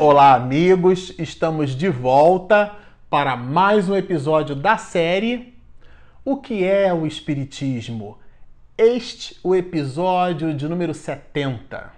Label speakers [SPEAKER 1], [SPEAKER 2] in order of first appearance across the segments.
[SPEAKER 1] Olá, amigos! Estamos de volta para mais um episódio da série O que é o Espiritismo? Este o episódio de número 70.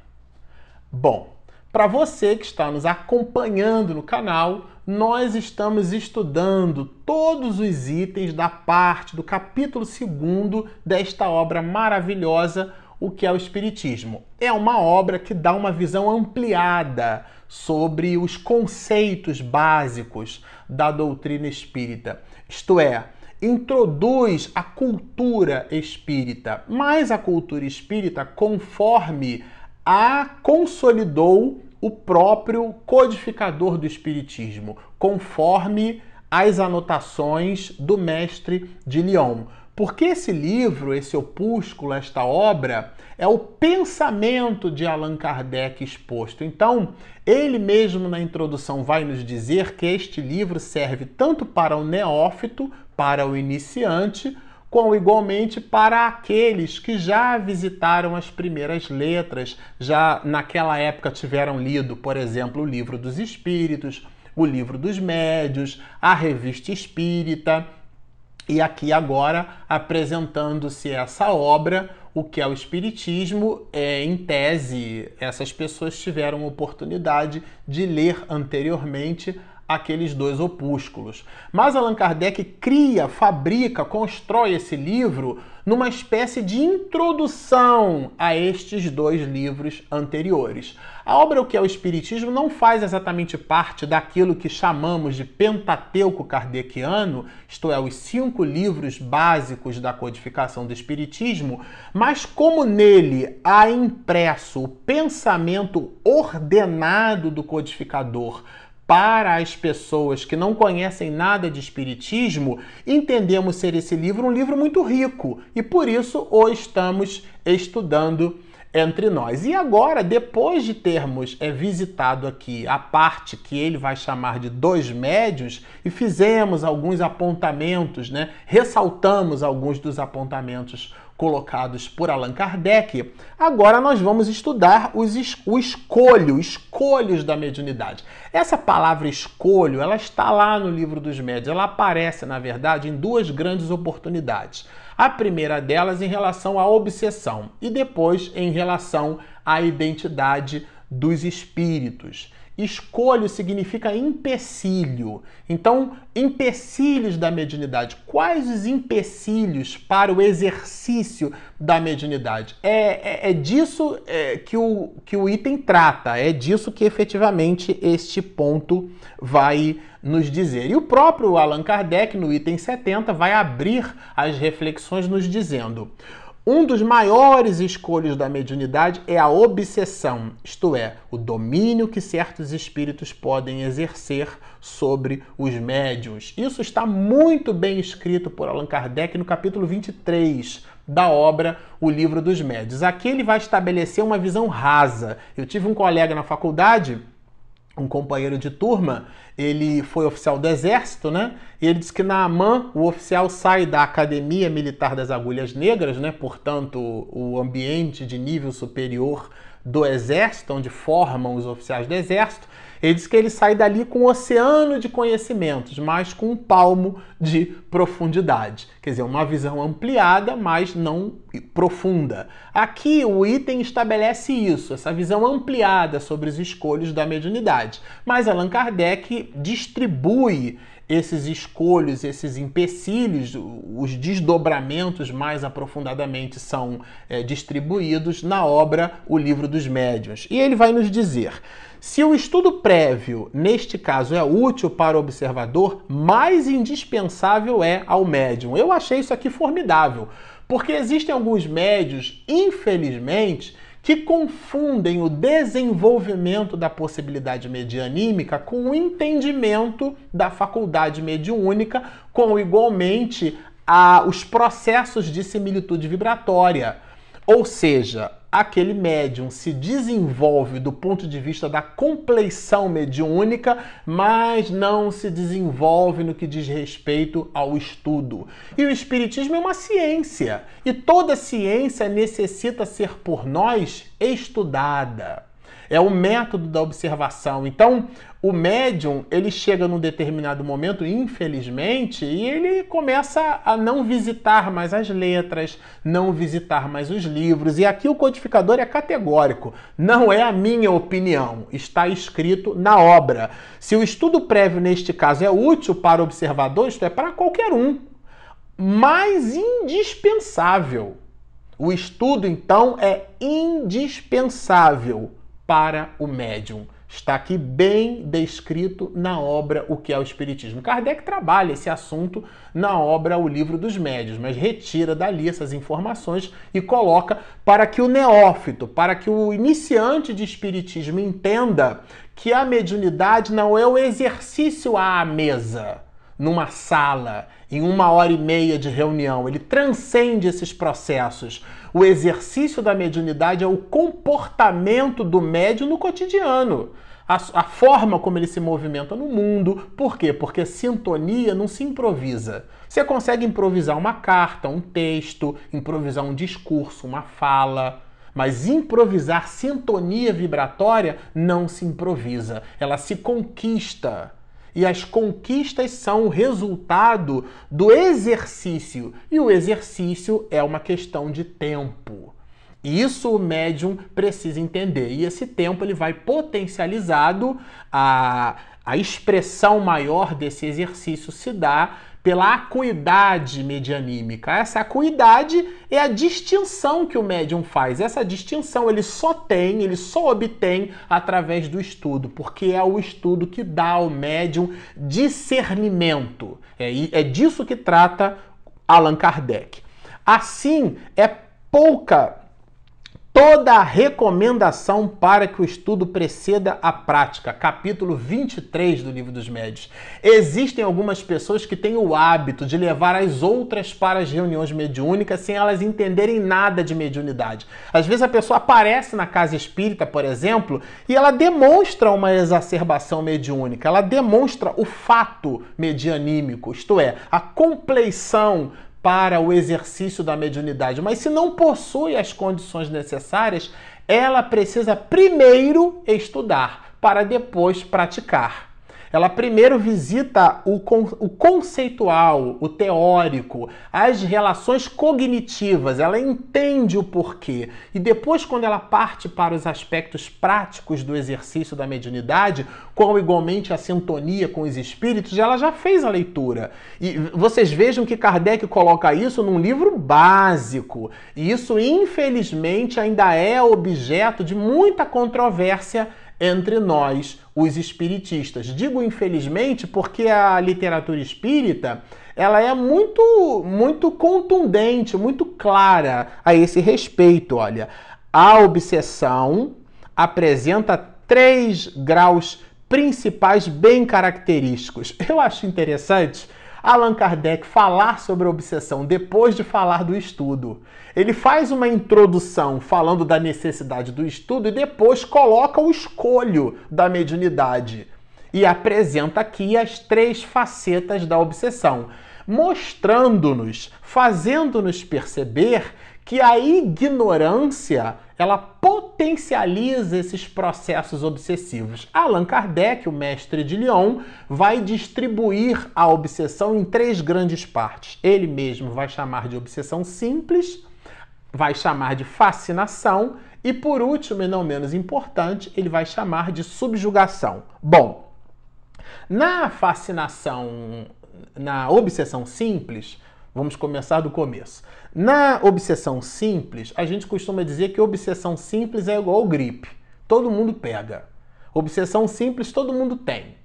[SPEAKER 1] Bom, para você que está nos acompanhando no canal, nós estamos estudando todos os itens da parte do capítulo 2 desta obra maravilhosa, O que é o Espiritismo. É uma obra que dá uma visão ampliada sobre os conceitos básicos da doutrina espírita. Isto é, introduz a cultura espírita, mas a cultura espírita conforme a consolidou o próprio codificador do Espiritismo, conforme as anotações do mestre de Lyon. Porque esse livro, esse opúsculo, esta obra, é o pensamento de Allan Kardec exposto. Então, ele mesmo na introdução vai nos dizer que este livro serve tanto para o neófito, para o iniciante, como igualmente para aqueles que já visitaram as primeiras letras, já naquela época tiveram lido, por exemplo, o Livro dos Espíritos, o Livro dos Médios, a Revista Espírita, e aqui agora apresentando-se essa obra, o que é o Espiritismo, é, em tese, essas pessoas tiveram oportunidade de ler anteriormente aqueles dois opúsculos. Mas Allan Kardec cria, fabrica, constrói esse livro numa espécie de introdução a estes dois livros anteriores. A obra O que é o Espiritismo não faz exatamente parte daquilo que chamamos de Pentateuco kardeciano, isto é, os cinco livros básicos da codificação do Espiritismo, mas como nele há impresso o pensamento ordenado do codificador para as pessoas que não conhecem nada de espiritismo, entendemos ser esse livro um livro muito rico e por isso o estamos estudando entre nós. E agora, depois de termos é, visitado aqui a parte que ele vai chamar de dois médios e fizemos alguns apontamentos, né? ressaltamos alguns dos apontamentos colocados por Allan Kardec, agora nós vamos estudar os es o escolho, escolhos da mediunidade. Essa palavra escolho, ela está lá no livro dos médios, ela aparece, na verdade, em duas grandes oportunidades. A primeira delas em relação à obsessão e depois em relação à identidade dos espíritos. Escolho significa empecilho. Então, empecilhos da mediunidade. Quais os empecilhos para o exercício da mediunidade? É, é, é disso é, que, o, que o item trata, é disso que efetivamente este ponto vai nos dizer. E o próprio Allan Kardec, no item 70, vai abrir as reflexões nos dizendo. Um dos maiores escolhos da mediunidade é a obsessão, isto é, o domínio que certos espíritos podem exercer sobre os médiuns. Isso está muito bem escrito por Allan Kardec no capítulo 23 da obra O Livro dos Médios. Aqui ele vai estabelecer uma visão rasa. Eu tive um colega na faculdade um companheiro de turma, ele foi oficial do exército, né? E ele disse que na AMAN o oficial sai da Academia Militar das Agulhas Negras, né? Portanto, o ambiente de nível superior do exército, onde formam os oficiais do exército, ele diz que ele sai dali com um oceano de conhecimentos, mas com um palmo de profundidade. Quer dizer, uma visão ampliada, mas não profunda. Aqui o item estabelece isso, essa visão ampliada sobre os escolhos da mediunidade. Mas Allan Kardec distribui esses escolhos, esses empecilhos, os desdobramentos mais aprofundadamente são é, distribuídos na obra O Livro dos Médiuns. E ele vai nos dizer: se o estudo prévio, neste caso, é útil para o observador, mais indispensável é ao médium. Eu achei isso aqui formidável, porque existem alguns médios, infelizmente, que confundem o desenvolvimento da possibilidade medianímica com o entendimento da faculdade mediúnica, com igualmente a, os processos de similitude vibratória. Ou seja, aquele médium se desenvolve do ponto de vista da compleição mediúnica, mas não se desenvolve no que diz respeito ao estudo. E o Espiritismo é uma ciência, e toda ciência necessita ser por nós estudada. É o método da observação. Então, o médium, ele chega num determinado momento, infelizmente, e ele começa a não visitar mais as letras, não visitar mais os livros. E aqui o codificador é categórico. Não é a minha opinião, está escrito na obra. Se o estudo prévio, neste caso, é útil para o observador, isto é, para qualquer um, mas indispensável. O estudo, então, é indispensável para o médium. Está aqui bem descrito na obra O que é o Espiritismo. Kardec trabalha esse assunto na obra O Livro dos Médios, mas retira dali essas informações e coloca para que o neófito, para que o iniciante de Espiritismo entenda que a mediunidade não é o exercício à mesa, numa sala, em uma hora e meia de reunião. Ele transcende esses processos. O exercício da mediunidade é o comportamento do médium no cotidiano. A, a, forma como ele se movimenta no mundo. Por quê? Porque sintonia não se improvisa. Você consegue improvisar uma carta, um texto, improvisar um discurso, uma fala. Mas improvisar sintonia vibratória não se improvisa. Ela se conquista e as conquistas são o resultado do exercício. E o exercício é uma questão de tempo. Isso o médium precisa entender. E esse tempo ele vai potencializado, a, a expressão maior desse exercício se dá pela acuidade medianímica. Essa acuidade é a distinção que o médium faz. Essa distinção ele só tem, ele só obtém através do estudo, porque é o estudo que dá ao médium discernimento. É, é disso que trata Allan Kardec. Assim, é pouca toda a recomendação para que o estudo preceda a prática. Capítulo 23 do Livro dos Médios. Existem algumas pessoas que têm o hábito de levar as outras para as reuniões mediúnicas sem elas entenderem nada de mediunidade. Às vezes a pessoa aparece na casa espírita, por exemplo, e ela demonstra uma exacerbação mediúnica, ela demonstra o fato medianímico, isto é, a compleição para o exercício da mediunidade, mas se não possui as condições necessárias, ela precisa primeiro estudar para depois praticar. Ela primeiro visita o, con o conceitual, o teórico, as relações cognitivas, ela entende o porquê. E depois, quando ela parte para os aspectos práticos do exercício da mediunidade, como igualmente a sintonia com os espíritos, ela já fez a leitura. E vocês vejam que Kardec coloca isso num livro básico. E isso, infelizmente, ainda é objeto de muita controvérsia entre nós, os espiritistas. Digo infelizmente porque a literatura espírita ela é muito, muito contundente, muito clara a esse respeito. Olha, a obsessão apresenta três graus principais bem característicos. Eu acho interessante Allan Kardec falar sobre a obsessão depois de falar do estudo. Ele faz uma introdução falando da necessidade do estudo e depois coloca o escolho da mediunidade e apresenta aqui as três facetas da obsessão, mostrando-nos, fazendo-nos perceber que a ignorância ela potencializa esses processos obsessivos. Allan Kardec, o mestre de Lyon, vai distribuir a obsessão em três grandes partes. Ele mesmo vai chamar de obsessão simples, vai chamar de fascinação e, por último e não menos importante, ele vai chamar de subjugação. Bom, na fascinação, na obsessão simples, vamos começar do começo. Na obsessão simples, a gente costuma dizer que obsessão simples é igual gripe. Todo mundo pega. Obsessão simples todo mundo tem.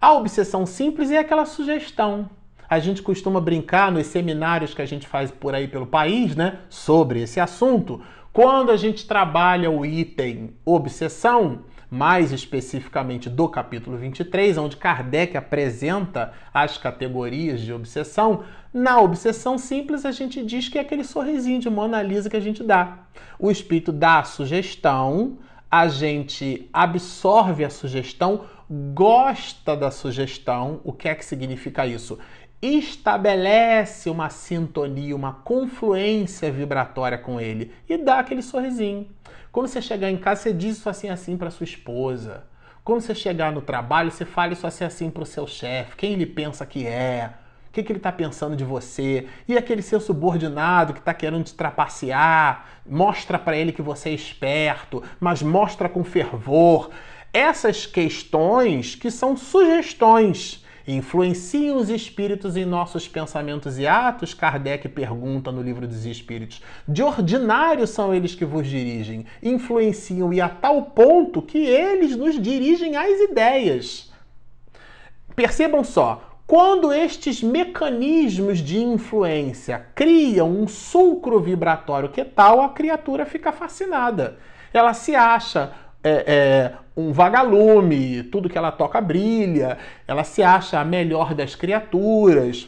[SPEAKER 1] A obsessão simples é aquela sugestão. A gente costuma brincar nos seminários que a gente faz por aí pelo país, né, sobre esse assunto. Quando a gente trabalha o item obsessão, mais especificamente do capítulo 23, onde Kardec apresenta as categorias de obsessão, na obsessão simples a gente diz que é aquele sorrisinho de Mona Lisa que a gente dá. O espírito dá a sugestão, a gente absorve a sugestão, gosta da sugestão. O que é que significa isso? Estabelece uma sintonia, uma confluência vibratória com ele e dá aquele sorrisinho. Quando você chegar em casa, você diz isso assim assim para sua esposa. Quando você chegar no trabalho, você fala isso assim assim para o seu chefe. Quem ele pensa que é? O que, que ele está pensando de você? E aquele seu subordinado que está querendo te trapacear, mostra para ele que você é esperto, mas mostra com fervor. Essas questões que são sugestões influenciam os espíritos em nossos pensamentos e atos? Kardec pergunta no livro dos Espíritos. De ordinário são eles que vos dirigem, influenciam e a tal ponto que eles nos dirigem às ideias. Percebam só, quando estes mecanismos de influência criam um sulcro vibratório que tal, a criatura fica fascinada. Ela se acha é, é, um vagalume, tudo que ela toca brilha, ela se acha a melhor das criaturas.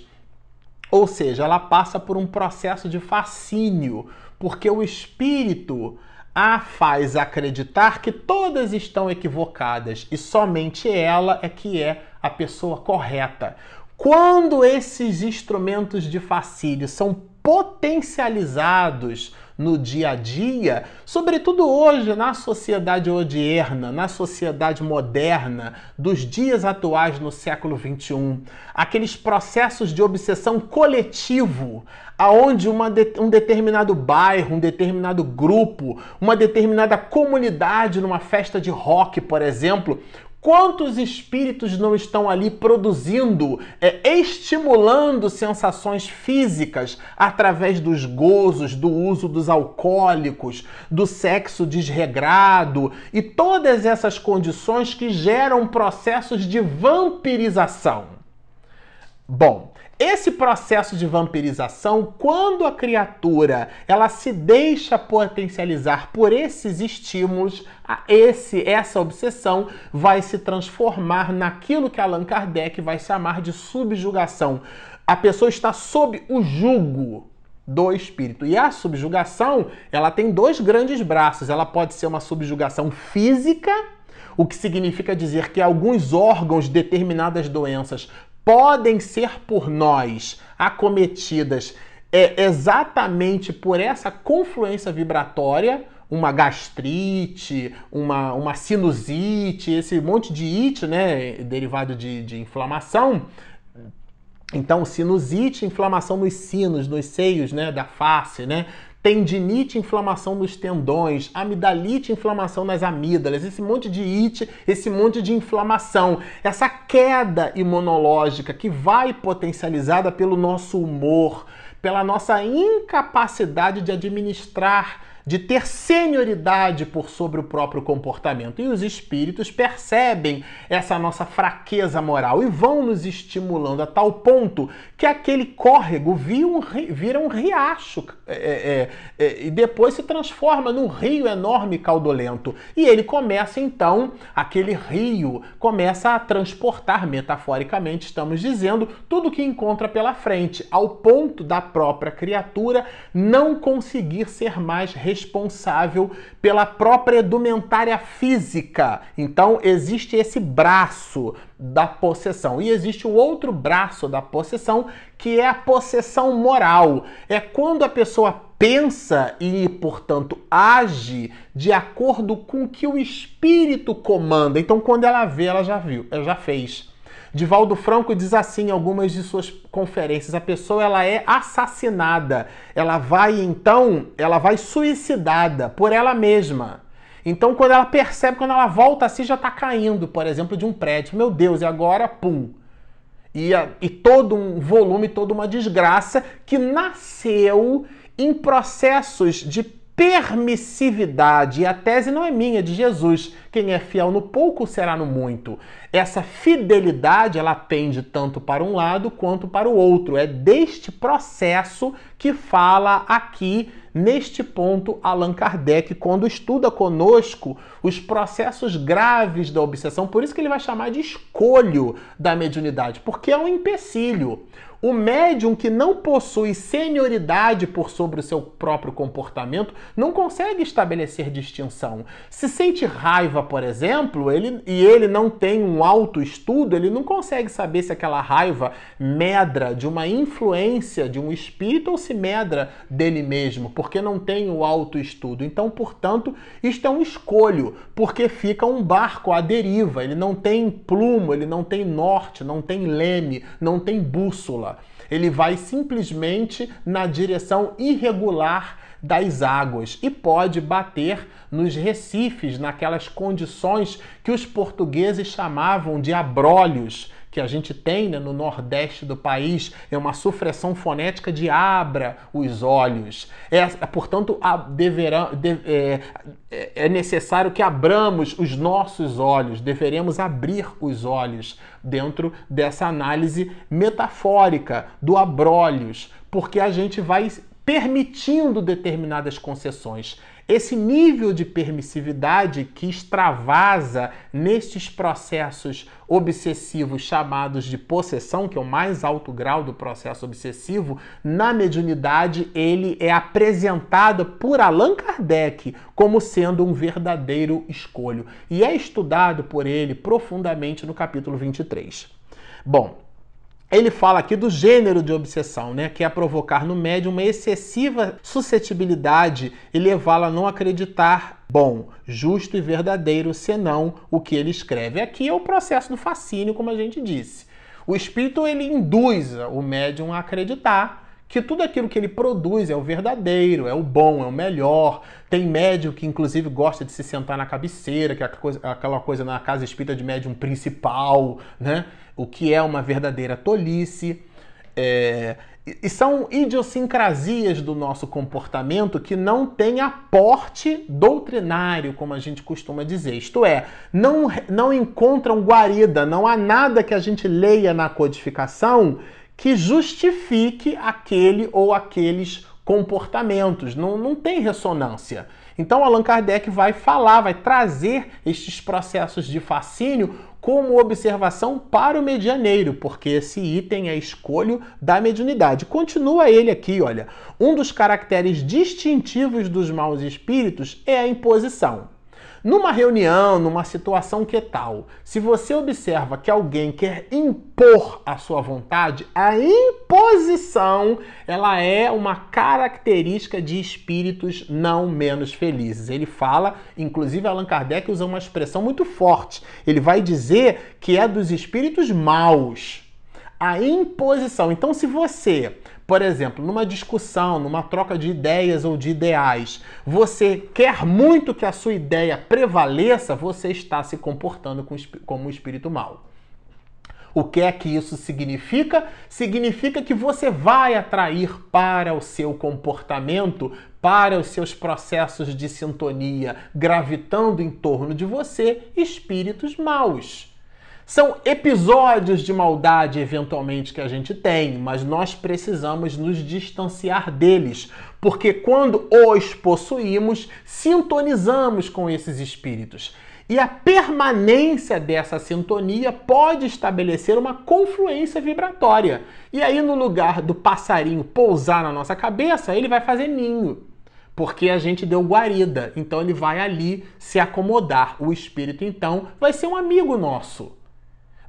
[SPEAKER 1] Ou seja, ela passa por um processo de fascínio, porque o espírito a faz acreditar que todas estão equivocadas e somente ela é que é a pessoa correta. Quando esses instrumentos de fascínio são potencializados no dia a dia, sobretudo hoje na sociedade odierna, na sociedade moderna dos dias atuais no século 21, aqueles processos de obsessão coletivo, aonde uma de, um determinado bairro, um determinado grupo, uma determinada comunidade numa festa de rock, por exemplo, Quantos espíritos não estão ali produzindo, é, estimulando sensações físicas através dos gozos, do uso dos alcoólicos, do sexo desregrado e todas essas condições que geram processos de vampirização? Bom, esse processo de vampirização, quando a criatura ela se deixa potencializar por esses estímulos, esse essa obsessão vai se transformar naquilo que Allan Kardec vai chamar de subjugação. A pessoa está sob o jugo do espírito. E a subjugação, ela tem dois grandes braços. Ela pode ser uma subjugação física, o que significa dizer que alguns órgãos, determinadas doenças, podem ser por nós acometidas é, exatamente por essa confluência vibratória, uma gastrite, uma, uma sinusite, esse monte de it, né, derivado de, de inflamação. Então, sinusite, inflamação nos sinos, nos seios, né, da face, né? Tendinite, inflamação nos tendões, amidalite, inflamação nas amígdalas, esse monte de it, esse monte de inflamação, essa queda imunológica que vai potencializada pelo nosso humor, pela nossa incapacidade de administrar de ter senioridade por sobre o próprio comportamento. E os espíritos percebem essa nossa fraqueza moral e vão nos estimulando a tal ponto que aquele córrego vira um, riacho é, é, é, e depois se transforma num rio enorme caudolento. E ele começa então, aquele rio começa a transportar, metaforicamente estamos dizendo, tudo que encontra pela frente, ao ponto da própria criatura não conseguir ser mais responsável pela própria edumentária física. Então existe esse braço da possessão e existe o outro braço da possessão que é a possessão moral. É quando a pessoa pensa e, portanto, age de acordo com o que o espírito comanda. Então, quando ela vê, ela já viu, ela já fez. Divaldo Franco diz assim em algumas de suas conferências: a pessoa ela é assassinada, ela vai então, ela vai suicidada por ela mesma. Então, quando ela percebe, quando ela volta assim, já está caindo, por exemplo, de um prédio. Meu Deus, e agora, pum. E, a, e todo um volume, toda uma desgraça que nasceu em processos de permissividade. E a tese não é minha, é de Jesus. Quem é fiel no pouco será no muito. Essa fidelidade, ela pende tanto para um lado quanto para o outro. É deste processo que fala aqui neste ponto Allan Kardec quando estuda conosco os processos graves da obsessão. Por isso que ele vai chamar de escolho da mediunidade, porque é um empecilho. O médium que não possui senioridade por sobre o seu próprio comportamento não consegue estabelecer distinção. Se sente raiva, por exemplo, ele, e ele não tem um autoestudo, ele não consegue saber se aquela raiva medra de uma influência de um espírito ou se medra dele mesmo, porque não tem o autoestudo. Então, portanto, isto é um escolho, porque fica um barco à deriva, ele não tem plumo, ele não tem norte, não tem leme, não tem bússola ele vai simplesmente na direção irregular das águas e pode bater nos recifes, naquelas condições que os portugueses chamavam de abrolhos, que a gente tem né, no nordeste do país, é uma supressão fonética de abra os olhos. É, portanto, a, deverá, de, é, é necessário que abramos os nossos olhos, deveremos abrir os olhos dentro dessa análise metafórica do abrolhos, porque a gente vai permitindo determinadas concessões. Esse nível de permissividade que extravasa nestes processos obsessivos chamados de possessão, que é o mais alto grau do processo obsessivo, na mediunidade ele é apresentado por Allan Kardec como sendo um verdadeiro escolho e é estudado por ele profundamente no capítulo 23. Bom, ele fala aqui do gênero de obsessão, né, que é provocar no médium uma excessiva suscetibilidade e levá-lo a não acreditar bom, justo e verdadeiro, senão o que ele escreve. Aqui é o processo do fascínio, como a gente disse. O espírito ele induz o médium a acreditar que tudo aquilo que ele produz é o verdadeiro, é o bom, é o melhor. Tem médium que, inclusive, gosta de se sentar na cabeceira, que é aquela coisa na casa espírita de médium principal, né? O que é uma verdadeira tolice. É... E são idiosincrasias do nosso comportamento que não têm aporte doutrinário, como a gente costuma dizer. Isto é, não, não encontram guarida, não há nada que a gente leia na codificação que justifique aquele ou aqueles comportamentos. Não, não tem ressonância. Então Allan Kardec vai falar, vai trazer estes processos de fascínio como observação para o medianeiro, porque esse item é escolho da mediunidade. Continua ele aqui, olha. Um dos caracteres distintivos dos maus espíritos é a imposição. Numa reunião, numa situação que tal, se você observa que alguém quer impor a sua vontade, a imposição, ela é uma característica de espíritos não menos felizes. Ele fala, inclusive Allan Kardec usa uma expressão muito forte. Ele vai dizer que é dos espíritos maus. A imposição. Então, se você por exemplo, numa discussão, numa troca de ideias ou de ideais, você quer muito que a sua ideia prevaleça, você está se comportando como um espírito mau. O que é que isso significa? Significa que você vai atrair para o seu comportamento, para os seus processos de sintonia, gravitando em torno de você, espíritos maus. São episódios de maldade, eventualmente, que a gente tem, mas nós precisamos nos distanciar deles, porque quando os possuímos, sintonizamos com esses espíritos. E a permanência dessa sintonia pode estabelecer uma confluência vibratória. E aí, no lugar do passarinho pousar na nossa cabeça, ele vai fazer ninho porque a gente deu guarida. Então ele vai ali se acomodar. O espírito, então, vai ser um amigo nosso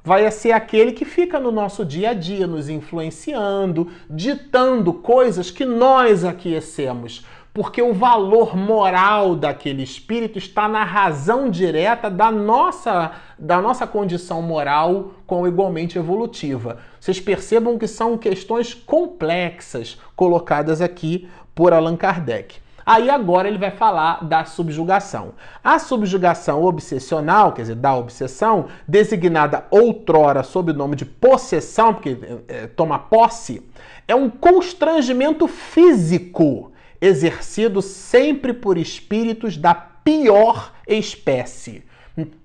[SPEAKER 1] vai ser aquele que fica no nosso dia a dia, nos influenciando, ditando coisas que nós aquecemos. Porque o valor moral daquele espírito está na razão direta da nossa, da nossa condição moral com igualmente evolutiva. Vocês percebam que são questões complexas colocadas aqui por Allan Kardec. Aí agora ele vai falar da subjugação. A subjugação obsessional, quer dizer, da obsessão, designada outrora sob o nome de possessão, porque é, toma posse, é um constrangimento físico exercido sempre por espíritos da pior espécie.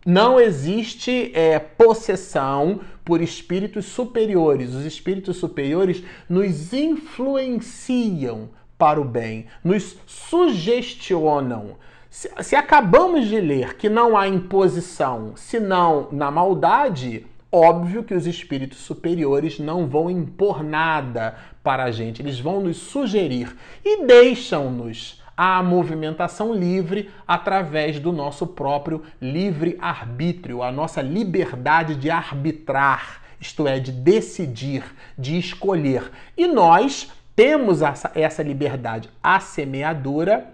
[SPEAKER 1] Não existe é, possessão por espíritos superiores. Os espíritos superiores nos influenciam para o bem, nos sugestionam. Se, se acabamos de ler que não há imposição senão na maldade, óbvio que os espíritos superiores não vão impor nada para a gente, eles vão nos sugerir e deixam-nos a movimentação livre através do nosso próprio livre arbítrio, a nossa liberdade de arbitrar, isto é, de decidir, de escolher. E nós temos essa, liberdade. A semeadura,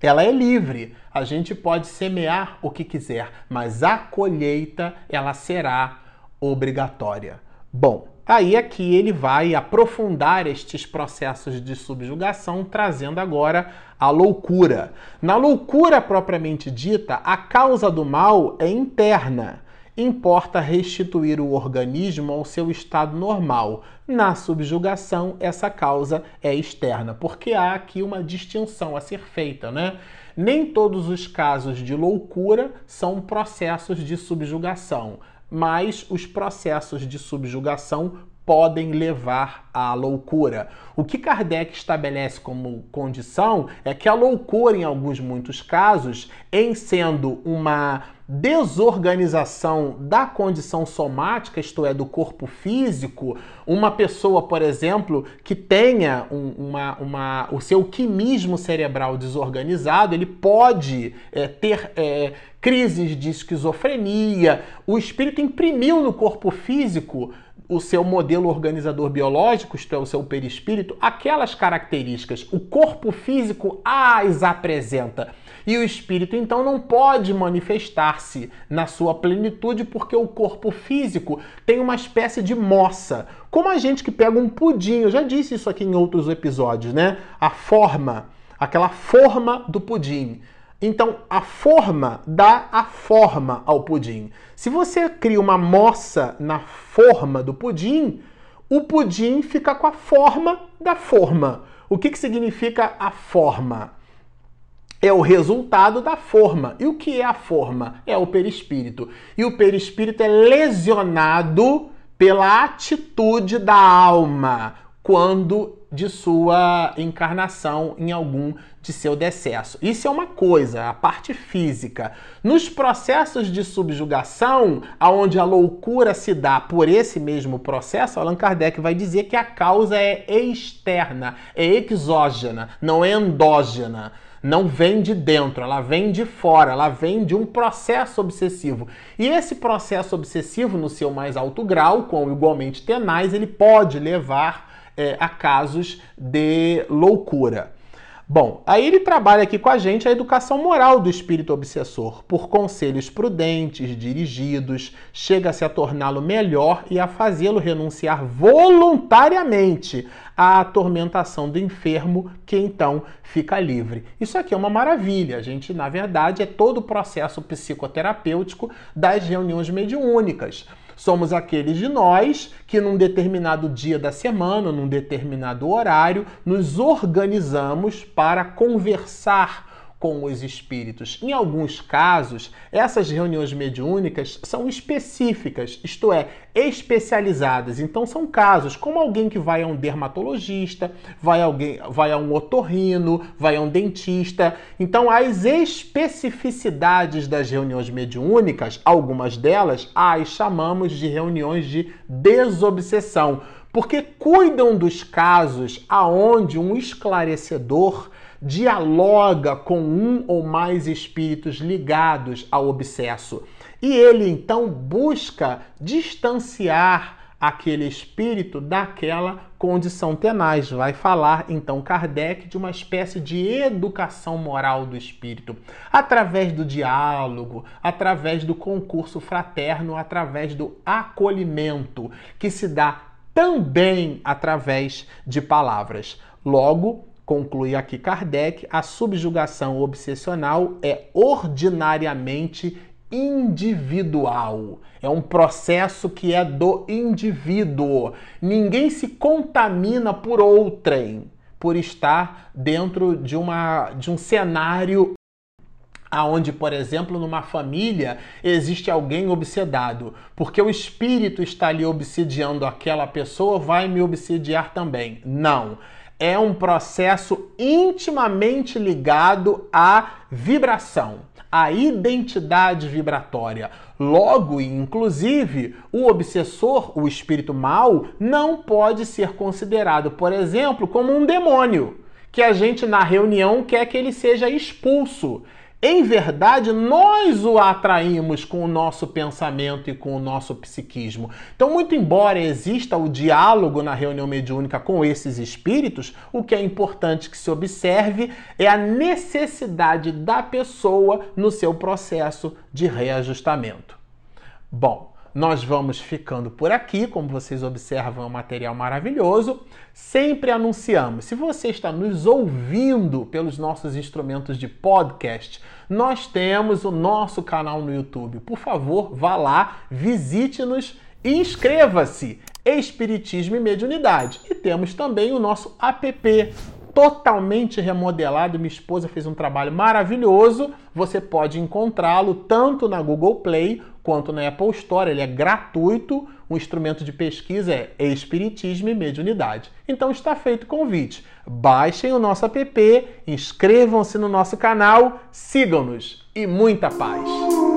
[SPEAKER 1] ela é livre. A gente pode semear o que quiser, mas a colheita, ela será obrigatória. Bom, aí aqui ele vai aprofundar estes processos de subjugação, trazendo agora a loucura. Na loucura propriamente dita, a causa do mal é interna importa restituir o organismo ao seu estado normal. Na subjugação, essa causa é externa, porque há aqui uma distinção a ser feita, né? Nem todos os casos de loucura são processos de subjugação, mas os processos de subjugação podem levar à loucura. O que Kardec estabelece como condição é que a loucura, em alguns muitos casos, em sendo uma desorganização da condição somática, isto é, do corpo físico, uma pessoa, por exemplo, que tenha um, uma, uma, o seu quimismo cerebral desorganizado, ele pode é, ter é, crises de esquizofrenia. O espírito imprimiu no corpo físico o seu modelo organizador biológico, isto é, o seu perispírito, aquelas características. O corpo físico as apresenta. E o espírito, então, não pode manifestar-se na sua plenitude porque o corpo físico tem uma espécie de moça. Como a gente que pega um pudim, eu já disse isso aqui em outros episódios, né? A forma, aquela forma do pudim. Então, a forma dá a forma ao pudim. Se você cria uma moça na forma do pudim, o pudim fica com a forma da forma. O que, que significa a forma? É o resultado da forma. E o que é a forma? É o perispírito. E o perispírito é lesionado pela atitude da alma quando de sua encarnação em algum de seu decesso. Isso é uma coisa, a parte física. Nos processos de subjugação, aonde a loucura se dá por esse mesmo processo, Allan Kardec vai dizer que a causa é externa, é exógena, não é endógena não vem de dentro, ela vem de fora, ela vem de um processo obsessivo. E esse processo obsessivo, no seu mais alto grau, com igualmente tenaz, ele pode levar é, a casos de loucura. Bom, aí ele trabalha aqui com a gente a educação moral do espírito obsessor. Por conselhos prudentes, dirigidos, chega-se a torná-lo melhor e a fazê-lo renunciar voluntariamente à atormentação do enfermo, que então fica livre. Isso aqui é uma maravilha. A gente, na verdade, é todo o processo psicoterapêutico das reuniões mediúnicas. Somos aqueles de nós que, num determinado dia da semana, num determinado horário, nos organizamos para conversar com os espíritos. Em alguns casos, essas reuniões mediúnicas são específicas, isto é, especializadas. Então são casos como alguém que vai a um dermatologista, vai alguém, vai a um otorrino, vai a um dentista. Então as especificidades das reuniões mediúnicas, algumas delas, as chamamos de reuniões de desobsessão, porque cuidam dos casos aonde um esclarecedor dialoga com um ou mais espíritos ligados ao obsesso. E ele então busca distanciar aquele espírito daquela condição tenaz. Vai falar então Kardec de uma espécie de educação moral do espírito, através do diálogo, através do concurso fraterno, através do acolhimento, que se dá também através de palavras. Logo, conclui aqui Kardec, a subjugação obsessional é ordinariamente individual. É um processo que é do indivíduo. Ninguém se contamina por outrem, por estar dentro de, uma, de um cenário aonde, por exemplo, numa família existe alguém obsedado, porque o espírito está ali obsediando aquela pessoa, vai me obsediar também. Não é um processo intimamente ligado à vibração, à identidade vibratória. Logo, inclusive, o obsessor, o espírito mal, não pode ser considerado, por exemplo, como um demônio, que a gente na reunião quer que ele seja expulso. Em verdade, nós o atraímos com o nosso pensamento e com o nosso psiquismo. Então, muito embora exista o diálogo na reunião mediúnica com esses espíritos, o que é importante que se observe é a necessidade da pessoa no seu processo de reajustamento. Bom, nós vamos ficando por aqui, como vocês observam, é um material maravilhoso. Sempre anunciamos, se você está nos ouvindo pelos nossos instrumentos de podcast, nós temos o nosso canal no YouTube. Por favor, vá lá, visite-nos e inscreva-se. Espiritismo e Mediunidade. E temos também o nosso app totalmente remodelado. Minha esposa fez um trabalho maravilhoso. Você pode encontrá-lo tanto na Google Play quanto na Apple Store. Ele é gratuito. O instrumento de pesquisa é Espiritismo e Mediunidade. Então está feito o convite. Baixem o nosso app, inscrevam-se no nosso canal, sigam-nos e muita paz!